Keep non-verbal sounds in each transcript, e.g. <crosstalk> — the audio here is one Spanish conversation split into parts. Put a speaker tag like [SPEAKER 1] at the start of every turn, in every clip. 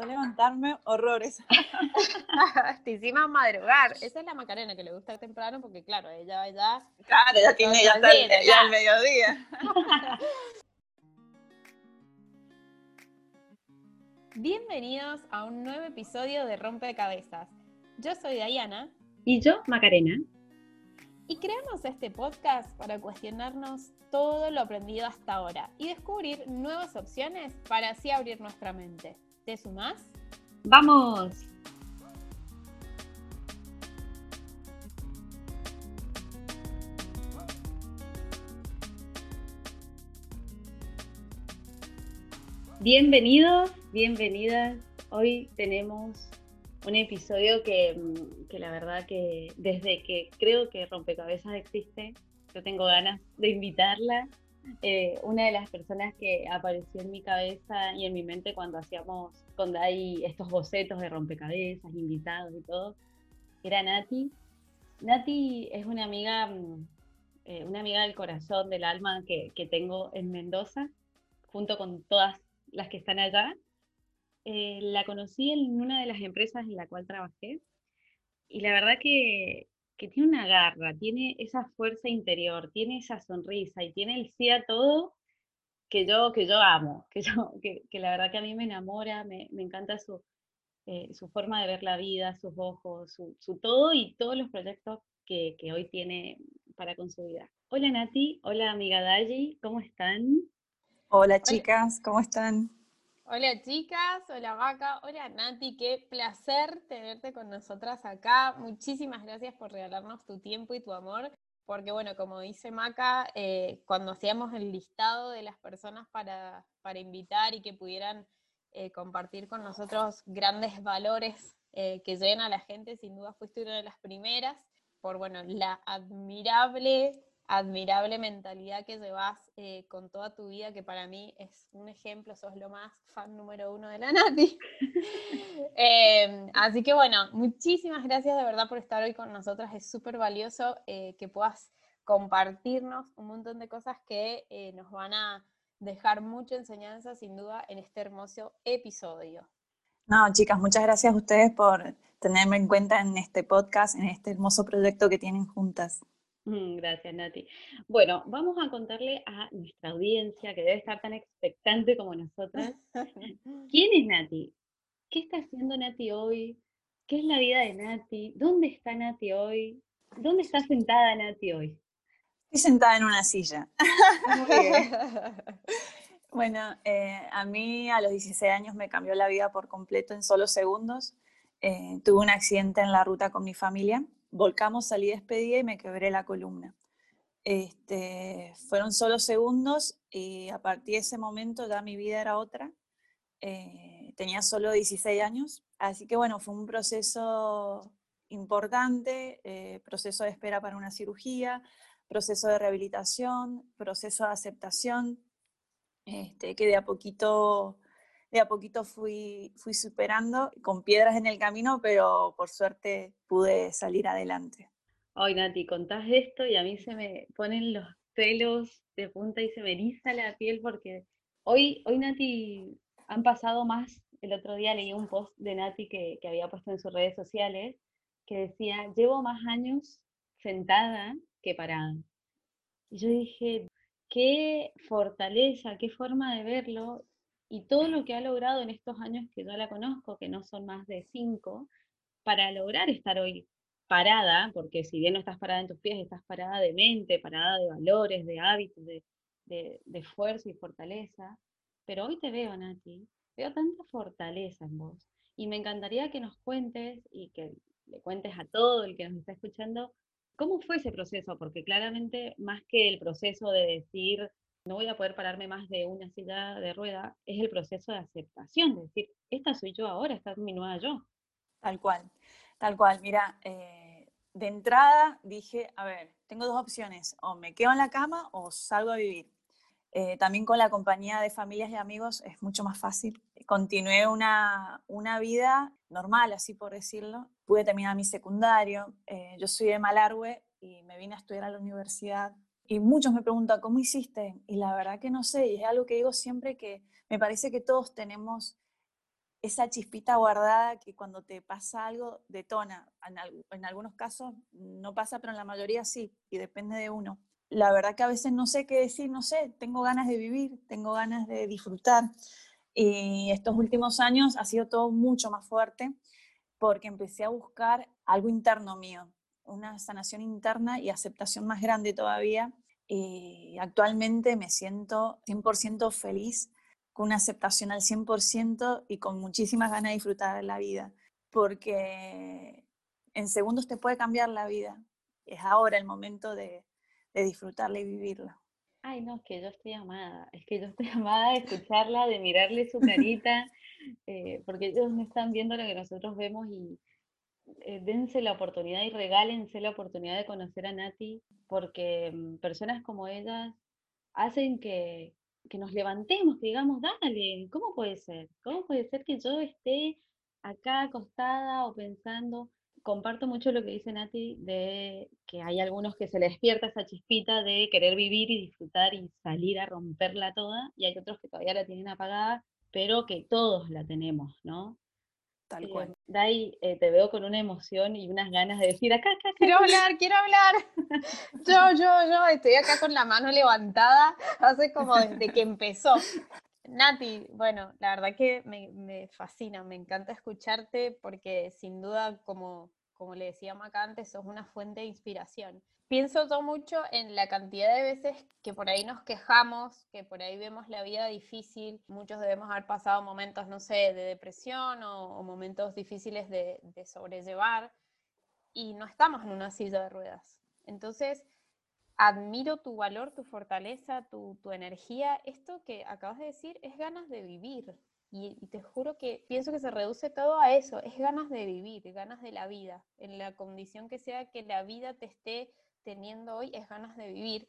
[SPEAKER 1] costó levantarme horrores. <laughs> <laughs>
[SPEAKER 2] Te hicimos madrugar. Esa es la Macarena que le gusta temprano porque, claro, ella ya.
[SPEAKER 1] Claro, ya tiene ya, está, ya el mediodía. <laughs>
[SPEAKER 2] Bienvenidos a un nuevo episodio de Rompecabezas. Yo soy Diana.
[SPEAKER 3] Y yo, Macarena.
[SPEAKER 2] Y creamos este podcast para cuestionarnos todo lo aprendido hasta ahora y descubrir nuevas opciones para así abrir nuestra mente. ¿Te sumás?
[SPEAKER 3] ¡Vamos! Bienvenidos, bienvenidas. Hoy tenemos un episodio que, la verdad que desde que creo que Rompecabezas existe, yo tengo ganas de invitarla. Eh, una de las personas que apareció en mi cabeza y en mi mente cuando hacíamos con Dai estos bocetos de rompecabezas, invitados y todo, era Nati. Nati es una amiga, mm, eh, una amiga del corazón, del alma que, que tengo en Mendoza, junto con todas las que están allá. Eh, la conocí en una de las empresas en la cual trabajé y la verdad que, tiene una garra, tiene esa fuerza interior, tiene esa sonrisa y tiene el sí a todo que yo, que yo amo, que, yo, que, la verdad que a mí me enamora, me, encanta su, eh, su forma de ver la vida, sus ojos, su, todo y todos los proyectos que, que, hoy tiene para con su vida. Hola Nati, hola amiga Daji, ¿cómo están?
[SPEAKER 1] Hola chicas, ¿cómo están?
[SPEAKER 2] Hola chicas, hola Vaca, hola Nati, qué placer tenerte con nosotras acá. Muchísimas gracias por regalarnos tu tiempo y tu amor, porque bueno, como dice Maca, eh, cuando hacíamos el listado de las personas para, invitar y que pudieran eh, compartir con nosotros grandes valores eh, que llenan a la gente, sin duda fuiste una de las primeras, por bueno, la admirable admirable mentalidad que llevas eh, con toda tu vida, que para mí es un ejemplo, sos lo más fan número uno de la <laughs> Nati. <laughs> Em, así que bueno, muchísimas gracias de verdad por estar hoy con nosotras, es súper valioso eh, que puedas compartirnos un montón de cosas que eh, nos van a dejar mucha enseñanza sin duda en este hermoso episodio.
[SPEAKER 1] No, chicas, muchas gracias a ustedes por tenerme en cuenta en este podcast, en este hermoso proyecto que tienen juntas.
[SPEAKER 3] Mm, gracias, Nati. Bueno, vamos a contarle a nuestra audiencia, que debe estar tan expectante como nosotras, <laughs> ¿quién es Nati? ¿Qué está haciendo Nati hoy? ¿Qué es la vida de Nati? ¿Dónde está Nati hoy? ¿Dónde está sentada Nati hoy?
[SPEAKER 1] Estoy sentada en una silla. <laughs> bueno, eh, a mí a los 16 años me cambió la vida por completo en solo segundos. Eh, tuve un accidente en la ruta con mi familia volcamos, salí despedida y me quebré la columna. Este, fueron solo segundos y a partir de ese momento ya mi vida era otra. Eh, tenía solo 16 años, así que bueno, fue un proceso importante, eh, proceso de espera para una cirugía, proceso de rehabilitación, proceso de aceptación, este, que de a poquito de a poquito fui, fui superando con piedras en el camino, pero por suerte pude salir adelante.
[SPEAKER 3] Ay, Nati, contás esto y a mí se me ponen los pelos de punta y se me eriza la piel porque hoy, hoy Nati, han pasado más, el otro día leí un post de Nati que, que había puesto en sus redes sociales que decía, llevo más años sentada que parada. Y yo dije, qué fortaleza, qué forma de verlo y todo lo que ha logrado en estos años que yo la conozco, que no son más de cinco, para lograr estar hoy parada, porque si bien no estás parada en tus pies, estás parada de mente, parada de valores, de hábitos, de, de, de esfuerzo y fortaleza. Pero hoy te veo, Nati, veo tanta fortaleza en vos. Y me encantaría que nos cuentes y que le cuentes a todo el que nos está escuchando cómo fue ese proceso, porque claramente más que el proceso de decir, no voy a poder pararme más de una silla de rueda, es el proceso de aceptación, de decir, esta soy yo ahora, esta es mi nueva yo.
[SPEAKER 1] Tal cual, tal cual. Mira, eh, de entrada dije, a ver, tengo dos opciones, o me quedo en la cama o salgo a vivir. Eh, también con la compañía de familias y amigos es mucho más fácil. Continué una, una vida normal, así por decirlo. Pude terminar mi secundario. Eh, yo soy de Malargüe y me vine a estudiar a la universidad y muchos me preguntan, ¿cómo hiciste? Y la verdad que no sé, y es algo que digo siempre que me parece que todos tenemos esa chispita guardada que cuando te pasa algo detona. En, algunos casos no pasa, pero en la mayoría sí, y depende de uno. La verdad que a veces no sé qué decir, no sé, tengo ganas de vivir, tengo ganas de disfrutar. Y estos últimos años ha sido todo mucho más fuerte porque empecé a buscar algo interno mío, una sanación interna y aceptación más grande todavía. Y actualmente me siento 100% feliz con una aceptación al 100% y con muchísimas ganas de disfrutar de la vida, porque en segundos te puede cambiar la vida. Es ahora el momento de, de disfrutarla y vivirla.
[SPEAKER 3] Ay, no, es que yo estoy amada, es que yo estoy <laughs> amada de escucharla, de mirarle su carita, eh, porque ellos no están viendo lo que nosotros vemos y eh, dense la oportunidad y regálense la oportunidad de conocer a Nati, porque mm, personas como ellas hacen que, que nos levantemos, que digamos, dale, ¿cómo puede ser? ¿Cómo puede ser que yo esté acá acostada o pensando? Comparto mucho lo que dice Nati de que hay algunos que se les despierta esa chispita de querer vivir y disfrutar y salir a romperla toda, y hay otros que todavía la tienen apagada, pero que todos la tenemos, ¿no?
[SPEAKER 1] Tal eh, cual.
[SPEAKER 3] Dai, eh, te veo con una emoción y unas ganas de decir, acá, acá, acá.
[SPEAKER 2] Quiero hablar, quiero hablar. <laughs> Yo, yo, yo estoy acá con la mano levantada hace como desde que empezó. Nati, bueno, la verdad que me, fascina, me encanta escucharte porque sin duda, como, como le decía Maca antes, sos una fuente de inspiración. Pienso todo mucho en la cantidad de veces que por ahí nos quejamos, que por ahí vemos la vida difícil. Muchos debemos haber pasado momentos, no sé, de depresión o, momentos difíciles de sobrellevar y no estamos en una silla de ruedas. Entonces, admiro tu valor, tu fortaleza, tu, energía. Esto que acabas de decir es ganas de vivir. Y, te juro que pienso que se reduce todo a eso, es ganas de vivir, ganas de la vida. En la condición que sea que la vida te esté teniendo hoy, es ganas de vivir.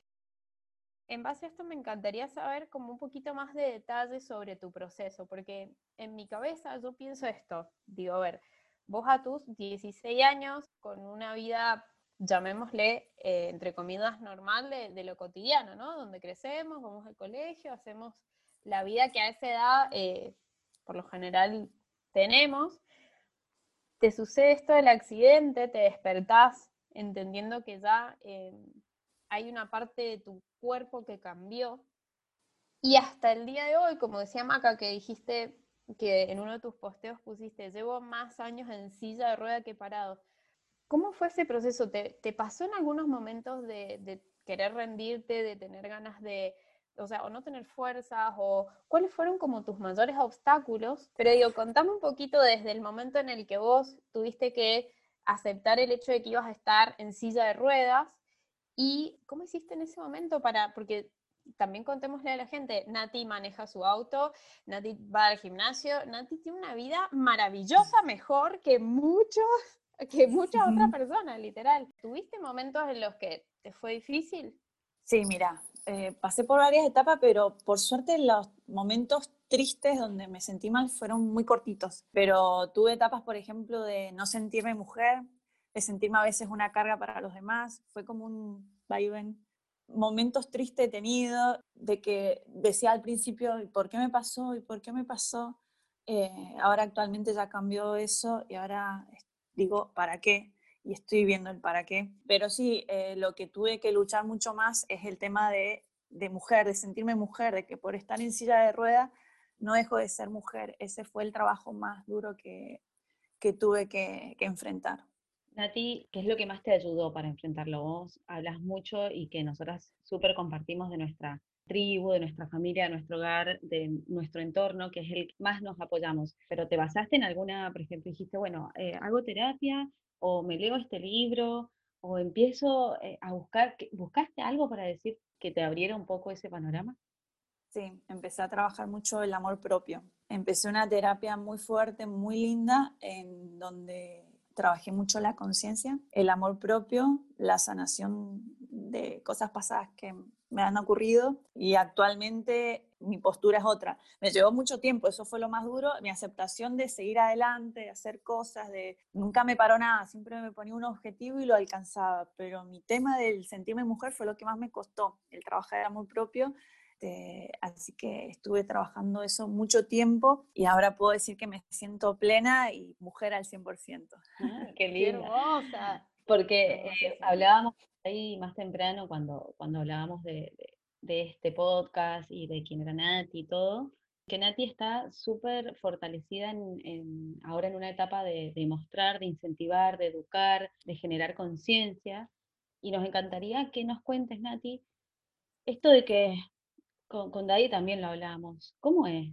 [SPEAKER 2] En base a esto me encantaría saber como un poquito más de detalles sobre tu proceso, porque en mi cabeza yo pienso esto, digo, a ver, vos a tus 16 años, con una vida llamémosle, eh, entre comillas, normal de, lo cotidiano, ¿no? Donde crecemos, vamos al colegio, hacemos la vida que a esa edad, eh, por lo general, tenemos. Te sucede esto del accidente, te despertás entendiendo que ya eh, hay una parte de tu cuerpo que cambió. Y hasta el día de hoy, como decía Maca, que dijiste que en uno de tus posteos pusiste, llevo más años en silla de rueda que parado. ¿Cómo fue ese proceso? ¿Te, pasó en algunos momentos de, querer rendirte, de tener ganas de, o sea, o no tener fuerzas, o cuáles fueron como tus mayores obstáculos? Pero digo, contame un poquito desde el momento en el que vos tuviste que aceptar el hecho de que ibas a estar en silla de ruedas y cómo hiciste en ese momento para, porque también contémosle a la gente, Nati maneja su auto, Nati va al gimnasio, Nati tiene una vida maravillosa, mejor que muchos que muchas otras personas, literal. ¿Tuviste momentos en los que te fue difícil?
[SPEAKER 1] Sí, mira, eh, pasé por varias etapas, pero por suerte los momentos tristes donde me sentí mal fueron muy cortitos. Pero tuve etapas, por ejemplo, de no sentirme mujer, de sentirme a veces una carga para los demás. Fue como un vaivén. Momentos tristes he tenido, de que decía al principio, ¿y por qué me pasó? ¿Y por qué me pasó? Eh, ahora actualmente ya cambió eso y ahora digo, ¿para qué? Y estoy viendo el para qué. Pero sí, eh, lo que tuve que luchar mucho más es el tema de, de mujer, de sentirme mujer, de que por estar en silla de rueda no dejo de ser mujer. Ese fue el trabajo más duro que, que tuve que, que enfrentar.
[SPEAKER 3] Nati, ¿qué es lo que más te ayudó para enfrentarlo? Vos hablas mucho y que nosotras súper compartimos de nuestra tribu, de nuestra familia, de nuestro hogar, de nuestro entorno, que es el que más nos apoyamos. Pero te basaste en alguna, por ejemplo, dijiste, bueno, eh, hago terapia o me leo este libro o empiezo eh, a buscar, ¿buscaste algo para decir que te abriera un poco ese panorama?
[SPEAKER 1] Sí, empecé a trabajar mucho el amor propio. Empecé una terapia muy fuerte, muy linda, en donde trabajé mucho la conciencia, el amor propio, la sanación de cosas pasadas que me han ocurrido y actualmente mi postura es otra. Me llevó mucho tiempo, eso fue lo más duro, mi aceptación de seguir adelante, de hacer cosas, de nunca me paró nada, siempre me ponía un objetivo y lo alcanzaba, pero mi tema del sentirme mujer fue lo que más me costó, el trabajar de amor propio, Este, así que estuve trabajando eso mucho tiempo y ahora puedo decir que me siento plena y mujer al 100%.
[SPEAKER 3] Ah, <laughs> qué linda. Porque eh, hablábamos ahí más temprano cuando, cuando hablábamos de, este podcast y de quién era Nati y todo, que Nati está súper fortalecida en, ahora en una etapa de, de, mostrar, de incentivar, de educar, de generar conciencia. Y nos encantaría que nos cuentes, Nati, esto de que con, con Daddy también lo hablábamos, ¿cómo es?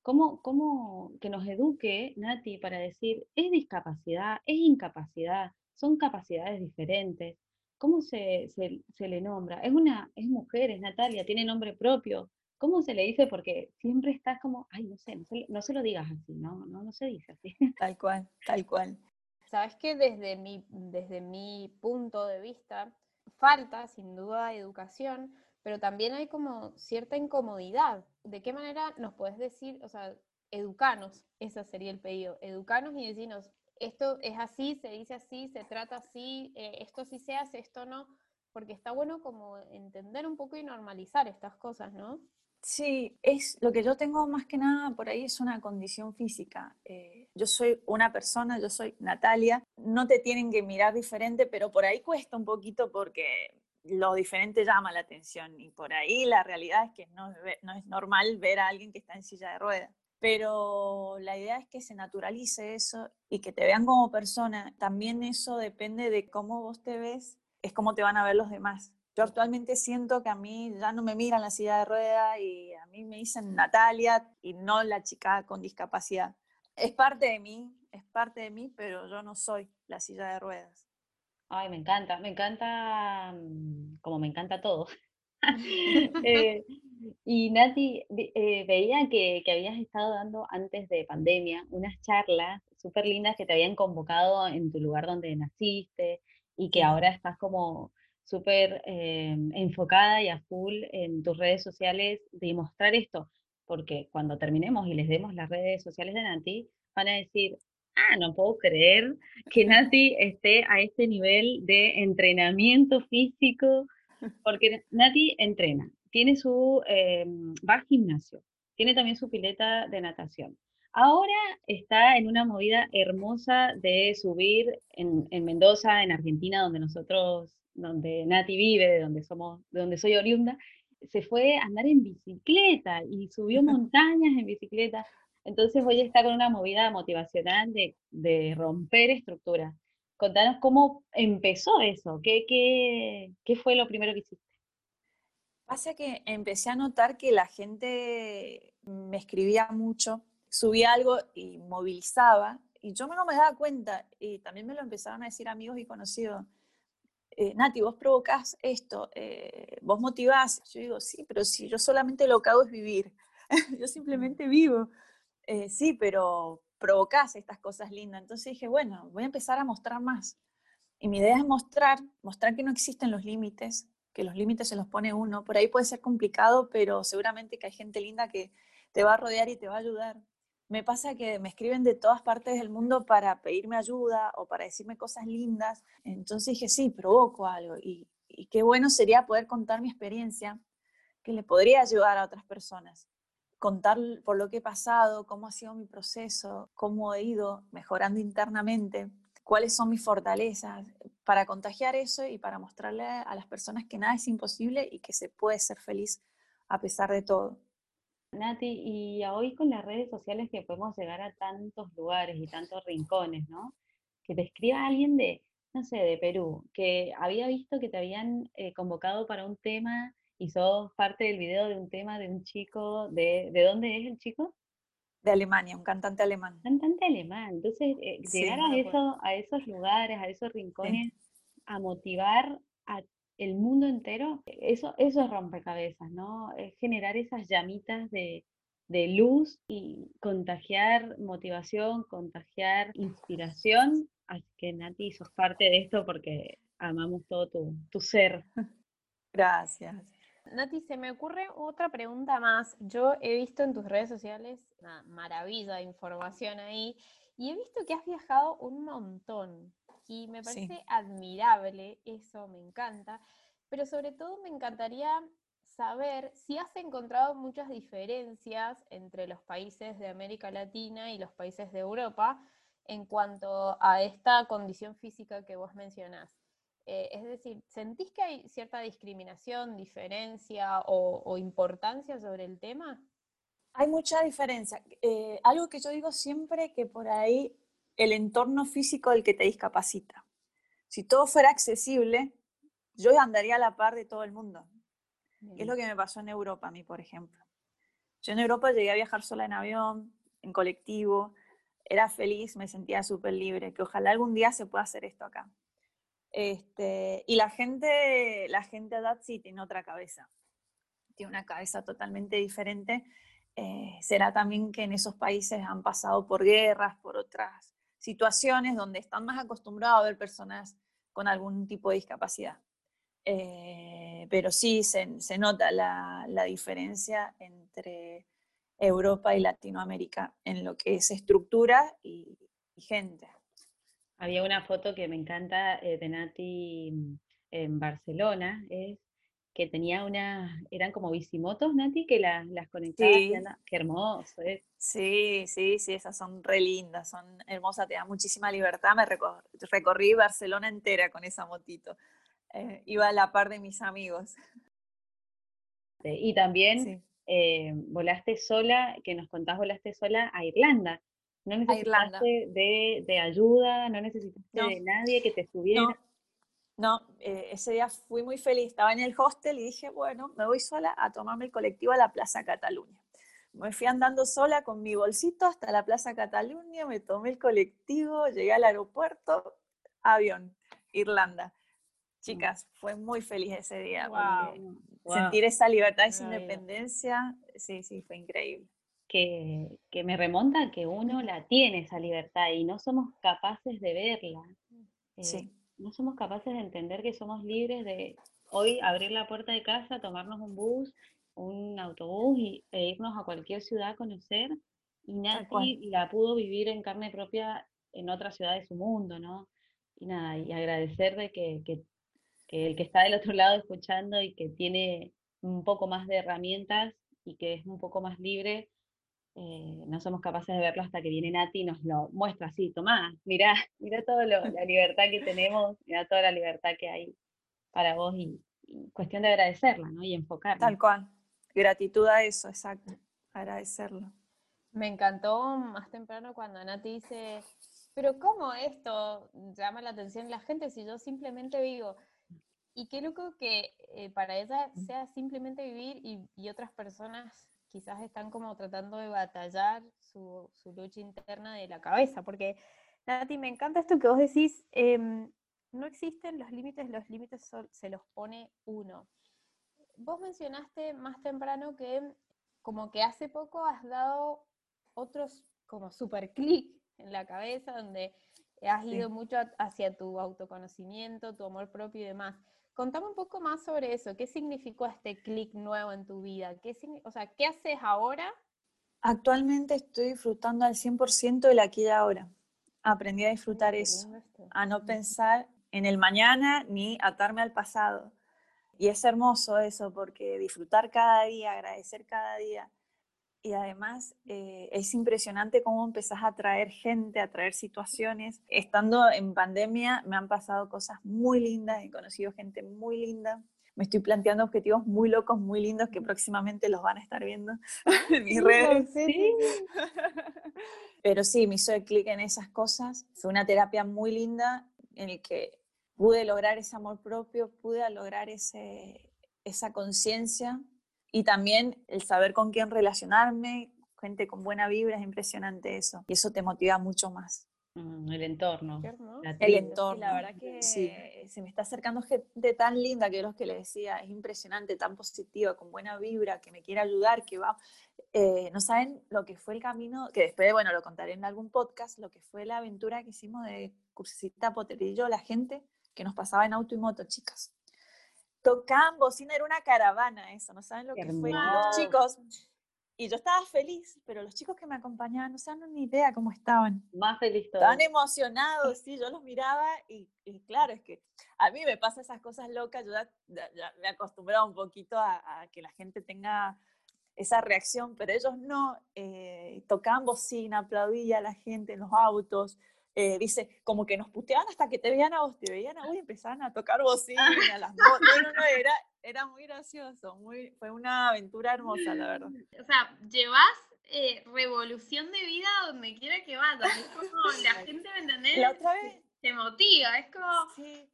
[SPEAKER 3] ¿Cómo, ¿Cómo que nos eduque, Nati, para decir, es discapacidad, es incapacidad, son capacidades diferentes? ¿Cómo se, se, le nombra? Es una, es mujer, es Natalia, tiene nombre propio. ¿Cómo se le dice? Porque siempre estás como, ay, no sé, no se, lo digas así, no, no, no se dice así. <laughs>
[SPEAKER 1] Tal cual, tal cual.
[SPEAKER 2] Sabes que desde mi, desde mi punto de vista, falta sin duda educación, pero también hay como cierta incomodidad. ¿De qué manera nos puedes decir, o sea, educanos, ese sería el pedido, educanos y decirnos, esto es así, se dice así, se trata así, eh, esto sí se hace, esto no, porque está bueno como entender un poco y normalizar estas cosas, ¿no?
[SPEAKER 1] Sí, es lo que yo tengo más que nada por ahí es una condición física. Eh, yo soy una persona, yo soy Natalia, no te tienen que mirar diferente, pero por ahí cuesta un poquito porque lo diferente llama la atención y por ahí la realidad es que no, no es normal ver a alguien que está en silla de ruedas pero la idea es que se naturalice eso y que te vean como persona. También eso depende de cómo vos te ves, es cómo te van a ver los demás. Yo actualmente siento que a mí ya no me miran la silla de rueda y a mí me dicen Natalia y no la chica con discapacidad. Es parte de mí, es parte de mí, pero yo no soy la silla de ruedas.
[SPEAKER 3] Ay, me encanta, me encanta, mm, como me encanta todo. <laughs> <laughs> eh, y Nati, eh, veía que, habías estado dando antes de pandemia unas charlas súper lindas que te habían convocado en tu lugar donde naciste y que ahora estás como súper eh, enfocada y a full en tus redes sociales de mostrar esto, porque cuando terminemos y les demos las redes sociales de Nati, van a decir, ah, no puedo creer que Nati esté a este nivel de entrenamiento físico, <laughs> porque Nati entrena, tiene su, eh, va al gimnasio, tiene también su pileta de natación. Ahora está en una movida hermosa de subir en, Mendoza, en Argentina, donde nosotros, donde Nati vive, de donde somos, de donde soy oriunda, se fue a andar en bicicleta y subió <laughs> montañas en bicicleta. Entonces hoy está con una movida motivacional de, de romper estructuras. Contanos cómo empezó eso, qué, qué, qué fue lo primero que hiciste.
[SPEAKER 1] Pasa que empecé a notar que la gente me escribía mucho, subía algo y movilizaba, y yo no me daba cuenta, y también me lo empezaron a decir amigos y conocidos. Eh, Nati, vos provocás esto, eh, vos motivás. Yo digo, sí, pero si yo solamente lo que hago es vivir, <laughs> yo simplemente vivo. Eh, sí, pero provocás estas cosas lindas. Entonces dije, bueno, voy a empezar a mostrar más. Y mi idea es mostrar, mostrar que no existen los límites, que los límites se los pone uno. Por ahí puede ser complicado, pero seguramente que hay gente linda que te va a rodear y te va a ayudar. Me pasa que me escriben de todas partes del mundo para pedirme ayuda o para decirme cosas lindas. Entonces dije, sí, provoco algo. Y, y qué bueno sería poder contar mi experiencia, que le podría ayudar a otras personas. Contar por lo que he pasado, cómo ha sido mi proceso, cómo he ido mejorando internamente cuáles son mis fortalezas, para contagiar eso y para mostrarle a las personas que nada es imposible y que se puede ser feliz a pesar de todo.
[SPEAKER 3] Nati, y hoy con las redes sociales que podemos llegar a tantos lugares y tantos rincones, ¿no? Que te escriba alguien de, no sé, de Perú, que había visto que te habían eh, convocado para un tema y sos parte del video de un tema de un chico, de, ¿de dónde es el chico?
[SPEAKER 1] de Alemania, un cantante alemán.
[SPEAKER 3] Cantante alemán. Entonces, eh, llegar a, eso, a esos lugares, a esos rincones, a motivar a el mundo entero, eso, eso es rompecabezas, ¿no? Es generar esas llamitas de, luz y contagiar motivación, contagiar inspiración. Así que Nati, sos parte de esto porque amamos todo tu, tu ser. <laughs>
[SPEAKER 1] Gracias.
[SPEAKER 2] Nati, se me ocurre otra pregunta más. Yo he visto en tus redes sociales una maravilla de información ahí y he visto que has viajado un montón y me parece admirable, eso me encanta, pero sobre todo me encantaría saber si has encontrado muchas diferencias entre los países de América Latina y los países de Europa en cuanto a esta condición física que vos mencionás. Eh, es decir, ¿sentís que hay cierta discriminación, diferencia o, importancia sobre el tema?
[SPEAKER 1] Hay mucha diferencia. Eh, algo que yo digo siempre que por ahí el entorno físico del que te discapacita. Si todo fuera accesible, yo andaría a la par de todo el mundo. es lo que me pasó en Europa a mí, por ejemplo. Yo en Europa llegué a viajar sola en avión, en colectivo, era feliz, me sentía súper libre, que ojalá algún día se pueda hacer esto acá. Este, y la gente, la gente sí tiene otra cabeza, tiene una cabeza totalmente diferente. Eh, será también que en esos países han pasado por guerras, por otras situaciones donde están más acostumbrados a ver personas con algún tipo de discapacidad. Eh, pero sí se, nota la, diferencia entre Europa y Latinoamérica en lo que es estructura y gente.
[SPEAKER 3] Había una foto que me encanta eh, de Nati mm, en Barcelona, es que tenía una, eran como bicimotos, Nati, que las conectaba. Sí. Qué hermoso es.
[SPEAKER 1] Sí, sí, sí, esas son re lindas, son hermosas, te da muchísima libertad. Me recorrí Barcelona entera con esa motito. Eh, iba a la par de mis amigos.
[SPEAKER 3] Y también eh, volaste sola, que nos contás, volaste sola a Irlanda. No necesitaste de, de, ayuda, no necesitaste de nadie que te estuviera.
[SPEAKER 1] No, eh, ese día fui muy feliz. Estaba en el hostel y dije, bueno, me voy sola a tomarme el colectivo a la Plaza Cataluña. Me fui andando sola con mi bolsito hasta la Plaza Cataluña, me tomé el colectivo, llegué al aeropuerto, avión, Irlanda. Chicas, fue muy feliz ese día. Sentir esa libertad, esa independencia, sí, sí, fue increíble
[SPEAKER 3] que, me remonta a que uno la tiene esa libertad y no somos capaces de verla. Eh, no somos capaces de entender que somos libres de hoy abrir la puerta de casa, tomarnos un bus, un autobús y, e irnos a cualquier ciudad a conocer. Y nadie la pudo vivir en carne propia en otra ciudad de su mundo, ¿no? Y nada, y agradecer de que, que el que está del otro lado escuchando y que tiene un poco más de herramientas y que es un poco más libre, eh, no somos capaces de verlo hasta que viene Nati y nos lo muestra así, tomá, mirá, <laughs> mirá toda la libertad que tenemos, mirá toda la libertad que hay para vos y, cuestión de agradecerla, ¿no? Y enfocarla.
[SPEAKER 1] Tal cual, gratitud a eso, exacto, agradecerlo.
[SPEAKER 2] Me encantó más temprano cuando Nati dice, pero ¿cómo esto llama la atención de la gente si yo simplemente vivo? Y qué loco que eh, para ella sea simplemente vivir y, y otras personas quizás están como tratando de batallar su, lucha interna de la cabeza, porque Nati, me encanta esto que vos decís, em, no existen los límites, los límites se los pone uno. Vos mencionaste más temprano que como que hace poco has dado otros como super clic en la cabeza, donde has ido mucho hacia tu autoconocimiento, tu amor propio y demás. Contame un poco más sobre eso. ¿Qué significó este clic nuevo en tu vida? ¿Qué, o sea, ¿qué haces ahora?
[SPEAKER 1] Actualmente estoy disfrutando al 100% del aquí y ahora. Aprendí a disfrutar eso, a no pensar en el mañana ni atarme al pasado. Y es hermoso eso, porque disfrutar cada día, agradecer cada día, y además eh, es impresionante cómo empezás a traer gente, a traer situaciones. Estando en pandemia me han pasado cosas muy lindas, he conocido gente muy linda. Me estoy planteando objetivos muy locos, muy lindos que próximamente los van a estar viendo <laughs> en mis redes. <laughs> Pero sí, me hizo el clic en esas cosas. Fue una terapia muy linda en el que pude lograr ese amor propio, pude lograr ese, esa conciencia y también el saber con quién relacionarme, gente con buena vibra, es impresionante eso. Y eso te motiva mucho más.
[SPEAKER 3] Mm, el entorno.
[SPEAKER 1] el entorno. la verdad que se me está acercando gente tan linda que los que le decía, es impresionante, tan positiva, con buena vibra, que me quiere ayudar, que va. Eh, no saben lo que fue el camino, que después, bueno, lo contaré en algún podcast, lo que fue la aventura que hicimos de Cursita Poterillo, la gente que nos pasaba en auto y moto, chicas tocaban bocina, era una caravana eso, ¿no saben lo que fue? Los chicos y yo estaba feliz, pero los chicos que me acompañaban no se dan ni idea cómo estaban.
[SPEAKER 3] Más feliz todavía.
[SPEAKER 1] Estaban emocionados, sí, yo los miraba y, claro, es que a mí me pasan esas cosas locas, yo ya, me he acostumbrado un poquito a, que la gente tenga esa reacción, pero ellos no, eh, tocaban bocina, aplaudía a la gente en los autos, eh, dice, como que nos puteaban hasta que te veían a vos, te veían a vos y empezaban a tocar bocina, las no, no, no, <laughs> era, era muy gracioso, muy, fue una aventura hermosa, la verdad.
[SPEAKER 2] O sea, llevas eh, revolución de vida donde quiera que vayas, es como <laughs> la gente, ¿me entendés?
[SPEAKER 1] La otra vez...
[SPEAKER 2] Te motiva, es como, sí.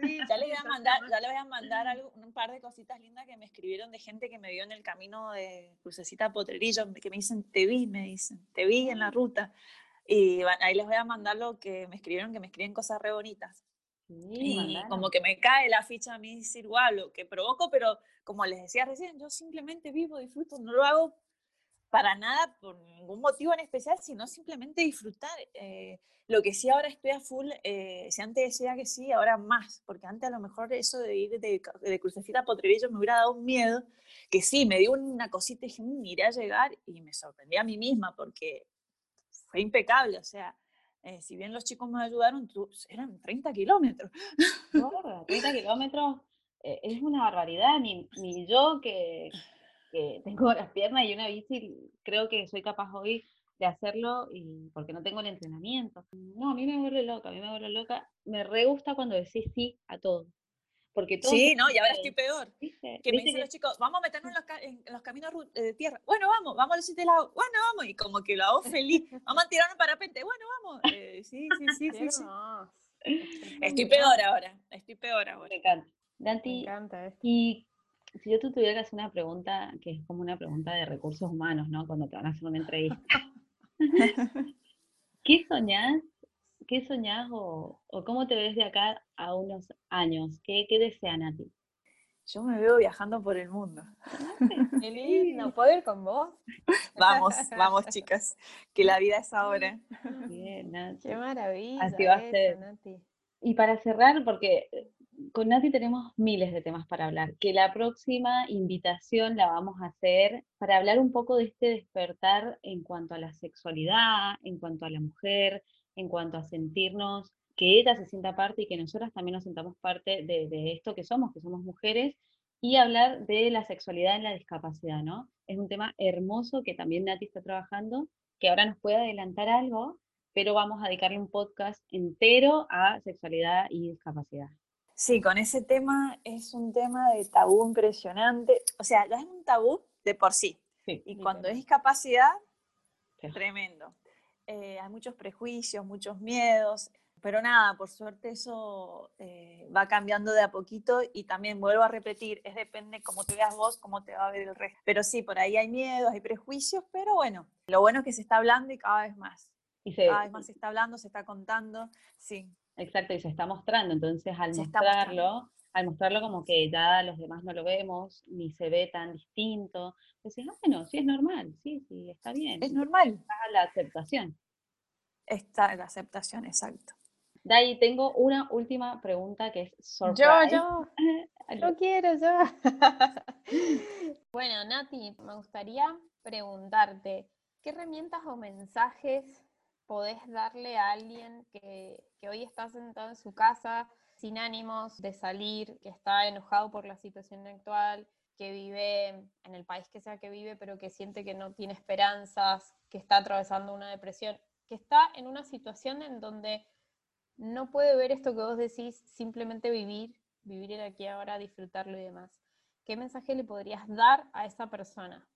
[SPEAKER 1] Sí, ya le voy a <laughs> mandar, ya le voy a mandar un par de cositas lindas que me escribieron de gente que me vio en el camino de Crucecita Potrerillo, que me dicen, te vi, me dicen, te vi en la ruta. Y ahí les voy a mandar lo que me escribieron, que me escriben cosas re bonitas. y como que me cae la ficha a mí decir, wow, lo que provoco, pero como les decía recién, yo simplemente vivo, disfruto, no lo hago para nada por ningún motivo en especial, sino simplemente disfrutar. Eh, lo que sí ahora estoy a full, eh, si antes decía que sí, ahora más, porque antes a lo mejor eso de ir de, de Crucecita a Potrerillo me hubiera dado un miedo, que sí, me dio una cosita y dije, mm, iré a llegar y me sorprendí a mí misma, porque fue impecable, o sea, eh, si bien los chicos me ayudaron, eran 30 kilómetros.
[SPEAKER 3] 30 kilómetros eh, es una barbaridad, ni, ni yo que, que, tengo las piernas y una bici, creo que soy capaz hoy de hacerlo y porque no tengo el entrenamiento. No, a mí me vuelve loca, a mí me vuelve loca. Me re gusta cuando decís sí a todo. Porque
[SPEAKER 1] sí, no, y ahora estoy peor. Que me dicen los chicos, vamos a meternos en los, caminos de tierra. Bueno, vamos, vamos a decirte lado. Bueno, vamos. Y como que lo hago feliz. <laughs> Vamos a tirar un parapente. Bueno, vamos. Eh, sí, sí, sí, sí, sí. Estoy peor ahora. Estoy peor ahora.
[SPEAKER 3] Me encanta. Dante, me encanta y si yo te tuviera que hacer una pregunta, que es como una pregunta de recursos humanos, ¿no? Cuando te van a hacer una entrevista. <laughs> <laughs> ¿Qué soñás ¿qué soñás o, cómo te ves de acá a unos años? ¿Qué, qué desean a ti?
[SPEAKER 1] Yo me veo viajando por el mundo. <laughs>
[SPEAKER 2] Qué lindo, poder con vos? <laughs>
[SPEAKER 1] Vamos, vamos chicas, que la vida es ahora.
[SPEAKER 2] Bien, Nati. Qué maravilla.
[SPEAKER 3] Así va a ser. Y para cerrar, porque con Nati tenemos miles de temas para hablar, que la próxima invitación la vamos a hacer para hablar un poco de este despertar en cuanto a la sexualidad, en cuanto a la mujer, en cuanto a sentirnos, que ella se sienta parte y que nosotras también nos sintamos parte de, esto que somos, que somos mujeres, y hablar de la sexualidad en la discapacidad, ¿no? Es un tema hermoso que también Nati está trabajando, que ahora nos puede adelantar algo, pero vamos a dedicarle un podcast entero a sexualidad y discapacidad.
[SPEAKER 1] Sí, con ese tema es un tema de tabú impresionante. O sea, ya es un tabú de por sí. y cuando es discapacidad, tremendo. Eh, hay muchos prejuicios, muchos miedos, pero nada, por suerte eso eh, va cambiando de a poquito y también vuelvo a repetir, es depende cómo te veas vos, cómo te va a ver el resto. Pero sí, por ahí hay miedos, hay prejuicios, pero bueno, lo bueno es que se está hablando y cada vez más. Y cada vez más se está hablando, se está contando, sí.
[SPEAKER 3] Exacto, y se está mostrando, entonces al mostrarlo, al mostrarlo como que ya los demás no lo vemos, ni se ve tan distinto, decís, ah, bueno, sí es normal, sí, sí, está bien.
[SPEAKER 1] Es normal.
[SPEAKER 3] Está la aceptación.
[SPEAKER 1] Está la aceptación, exacto.
[SPEAKER 3] Dai, tengo una última pregunta que es
[SPEAKER 2] surprise. Yo, <laughs> yo. Yo quiero, yo. <laughs> bueno, Nati, me gustaría preguntarte, ¿qué herramientas o mensajes podés darle a alguien que, que hoy está sentado en su casa sin ánimos de salir, que está enojado por la situación actual, que vive en el país que sea que vive, pero que siente que no tiene esperanzas, que está atravesando una depresión, que está en una situación en donde no puede ver esto que vos decís, simplemente vivir, vivir el aquí ahora, disfrutarlo y demás. ¿Qué mensaje le podrías dar a esa persona?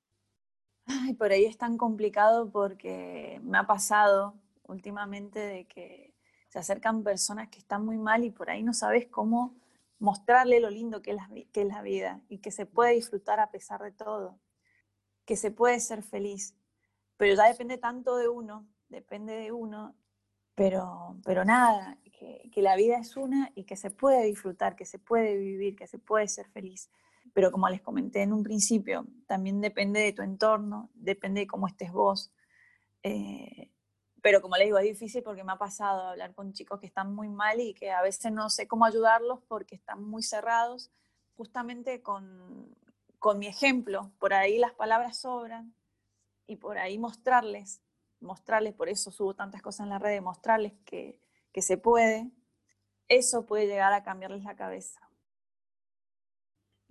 [SPEAKER 1] Ay, por ahí es tan complicado porque me ha pasado últimamente de que se acercan personas que están muy mal y por ahí no sabes cómo mostrarle lo lindo que es, la, vida y que se puede disfrutar a pesar de todo, que se puede ser feliz. Pero ya depende tanto de uno, depende de uno, pero, pero nada, que, que la vida es una y que se puede disfrutar, que se puede vivir, que se puede ser feliz. Pero como les comenté en un principio, también depende de tu entorno, depende de cómo estés vos. Eh, pero como les digo, es difícil porque me ha pasado hablar con chicos que están muy mal y que a veces no sé cómo ayudarlos porque están muy cerrados, justamente con, con mi ejemplo, por ahí las palabras sobran y por ahí mostrarles, mostrarles, por eso subo tantas cosas en la red, mostrarles que, que se puede, eso puede llegar a cambiarles la cabeza.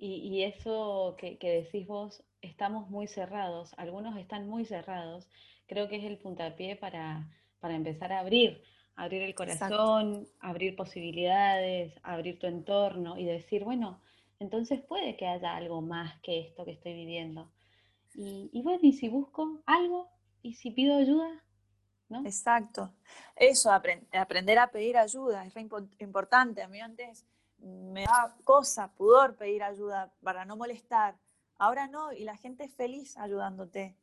[SPEAKER 3] Y, eso que, decís vos, estamos muy cerrados, algunos están muy cerrados, creo que es el puntapié para, para empezar a abrir, abrir el corazón, abrir posibilidades, abrir tu entorno y decir, bueno, entonces puede que haya algo más que esto que estoy viviendo. Y, y bueno, y si busco algo, y si pido ayuda, ¿no?
[SPEAKER 1] Exacto. Eso, aprender a pedir ayuda, es importante. A mí antes me da cosa, pudor pedir ayuda para no molestar. Ahora no, y la gente es feliz ayudándote,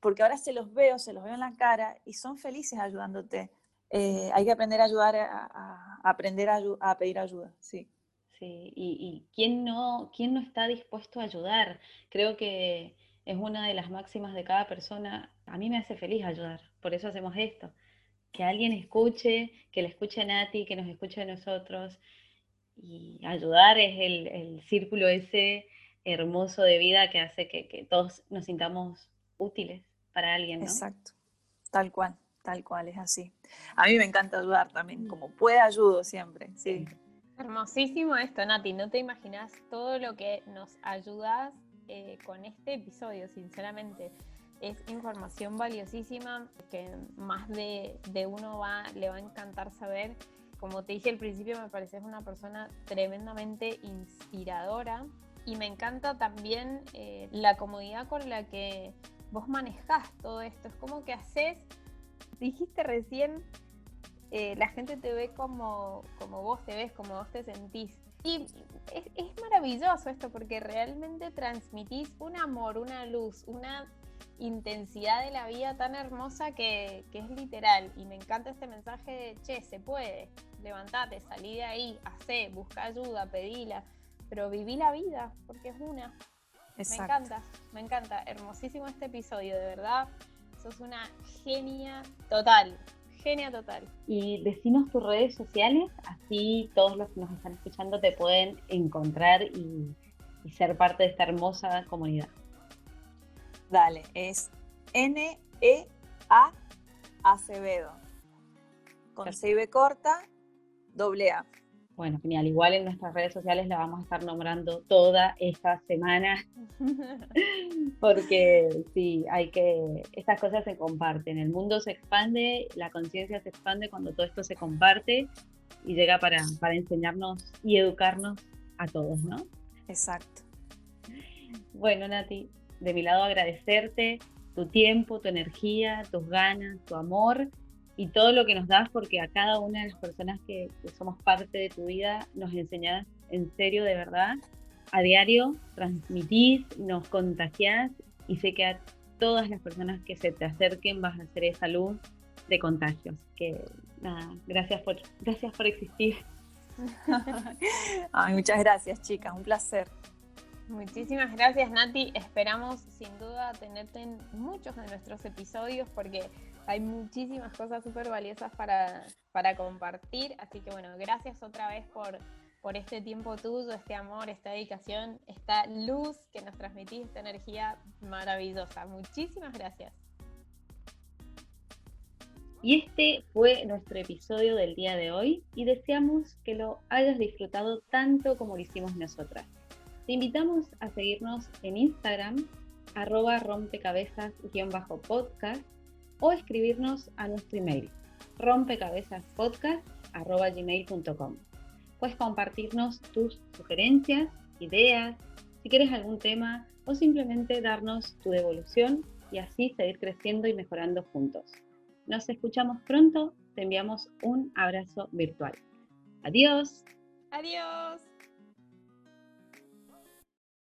[SPEAKER 1] porque ahora se los veo, se los veo en la cara y son felices ayudándote. Eh, hay que aprender a ayudar, a, aprender a, pedir ayuda, sí.
[SPEAKER 3] Sí, y, ¿quién, no, ¿quién no está dispuesto a ayudar? Creo que es una de las máximas de cada persona. A mí me hace feliz ayudar, por eso hacemos esto. Que alguien escuche, que le escuche a Nati, que nos escuche a nosotros, y ayudar es el, círculo ese hermoso de vida que hace que, todos nos sintamos útiles para alguien. ¿no?
[SPEAKER 1] Exacto, tal cual, tal cual, es así. A mí me encanta ayudar también, como pueda ayudo siempre, sí.
[SPEAKER 2] Hermosísimo esto, Nati, no te imaginas todo lo que nos ayudas eh, con este episodio, sinceramente. Es información valiosísima que más de, de uno va, le va a encantar saber como te dije al principio, me pareces una persona tremendamente inspiradora y me encanta también eh, la comodidad con la que vos manejás todo esto. Es como que haces, dijiste recién, eh, la gente te ve como, como vos te ves, como vos te sentís. Y es, maravilloso esto porque realmente transmitís un amor, una luz, una intensidad de la vida tan hermosa que, es literal. Y me encanta este mensaje de, che, se puede, levantate, salí de ahí, hacé, busca ayuda, pedila, pero viví la vida, porque es una. Me encanta, me encanta. Hermosísimo este episodio, de verdad. Sos una genia total. Genia total.
[SPEAKER 3] Y decinos tus redes sociales, así todos los que nos están escuchando te pueden encontrar y ser parte de esta hermosa comunidad.
[SPEAKER 1] Dale, es N-E-A Acevedo. Con C corta, doble A.
[SPEAKER 3] Bueno, genial. Igual en nuestras redes sociales la vamos a estar nombrando toda esta semana. <laughs> Porque sí, hay que. Estas cosas se comparten. El mundo se expande, la conciencia se expande cuando todo esto se comparte y llega para, para enseñarnos y educarnos a todos, ¿no?
[SPEAKER 1] Exacto.
[SPEAKER 3] Bueno, Nati, de mi lado agradecerte tu tiempo, tu energía, tus ganas, tu amor y todo lo que nos das porque a cada una de las personas que, somos parte de tu vida nos enseñas en serio, de verdad. A diario transmitís, nos contagiás y sé que a todas las personas que se te acerquen vas a hacer esa luz de contagios. Que nada, gracias por, gracias por existir. <laughs>
[SPEAKER 1] muchas gracias, chicas, un placer.
[SPEAKER 2] Muchísimas gracias Nati, esperamos sin duda tenerte en muchos de nuestros episodios porque hay muchísimas cosas súper valiosas para, para, compartir, así que bueno, gracias otra vez por, por este tiempo tuyo, este amor, esta dedicación, esta luz que nos transmitís, esta energía maravillosa. Muchísimas gracias.
[SPEAKER 3] Y este fue nuestro episodio del día de hoy y deseamos que lo hayas disfrutado tanto como lo hicimos nosotras. Te invitamos a seguirnos en Instagram, arroba rompecabezas-podcast o escribirnos a nuestro email, rompecabezaspodcast.gmail.com. Puedes compartirnos tus sugerencias, ideas, si quieres algún tema o simplemente darnos tu devolución y así seguir creciendo y mejorando juntos. Nos escuchamos pronto, te enviamos un abrazo virtual. Adiós.
[SPEAKER 2] Adiós.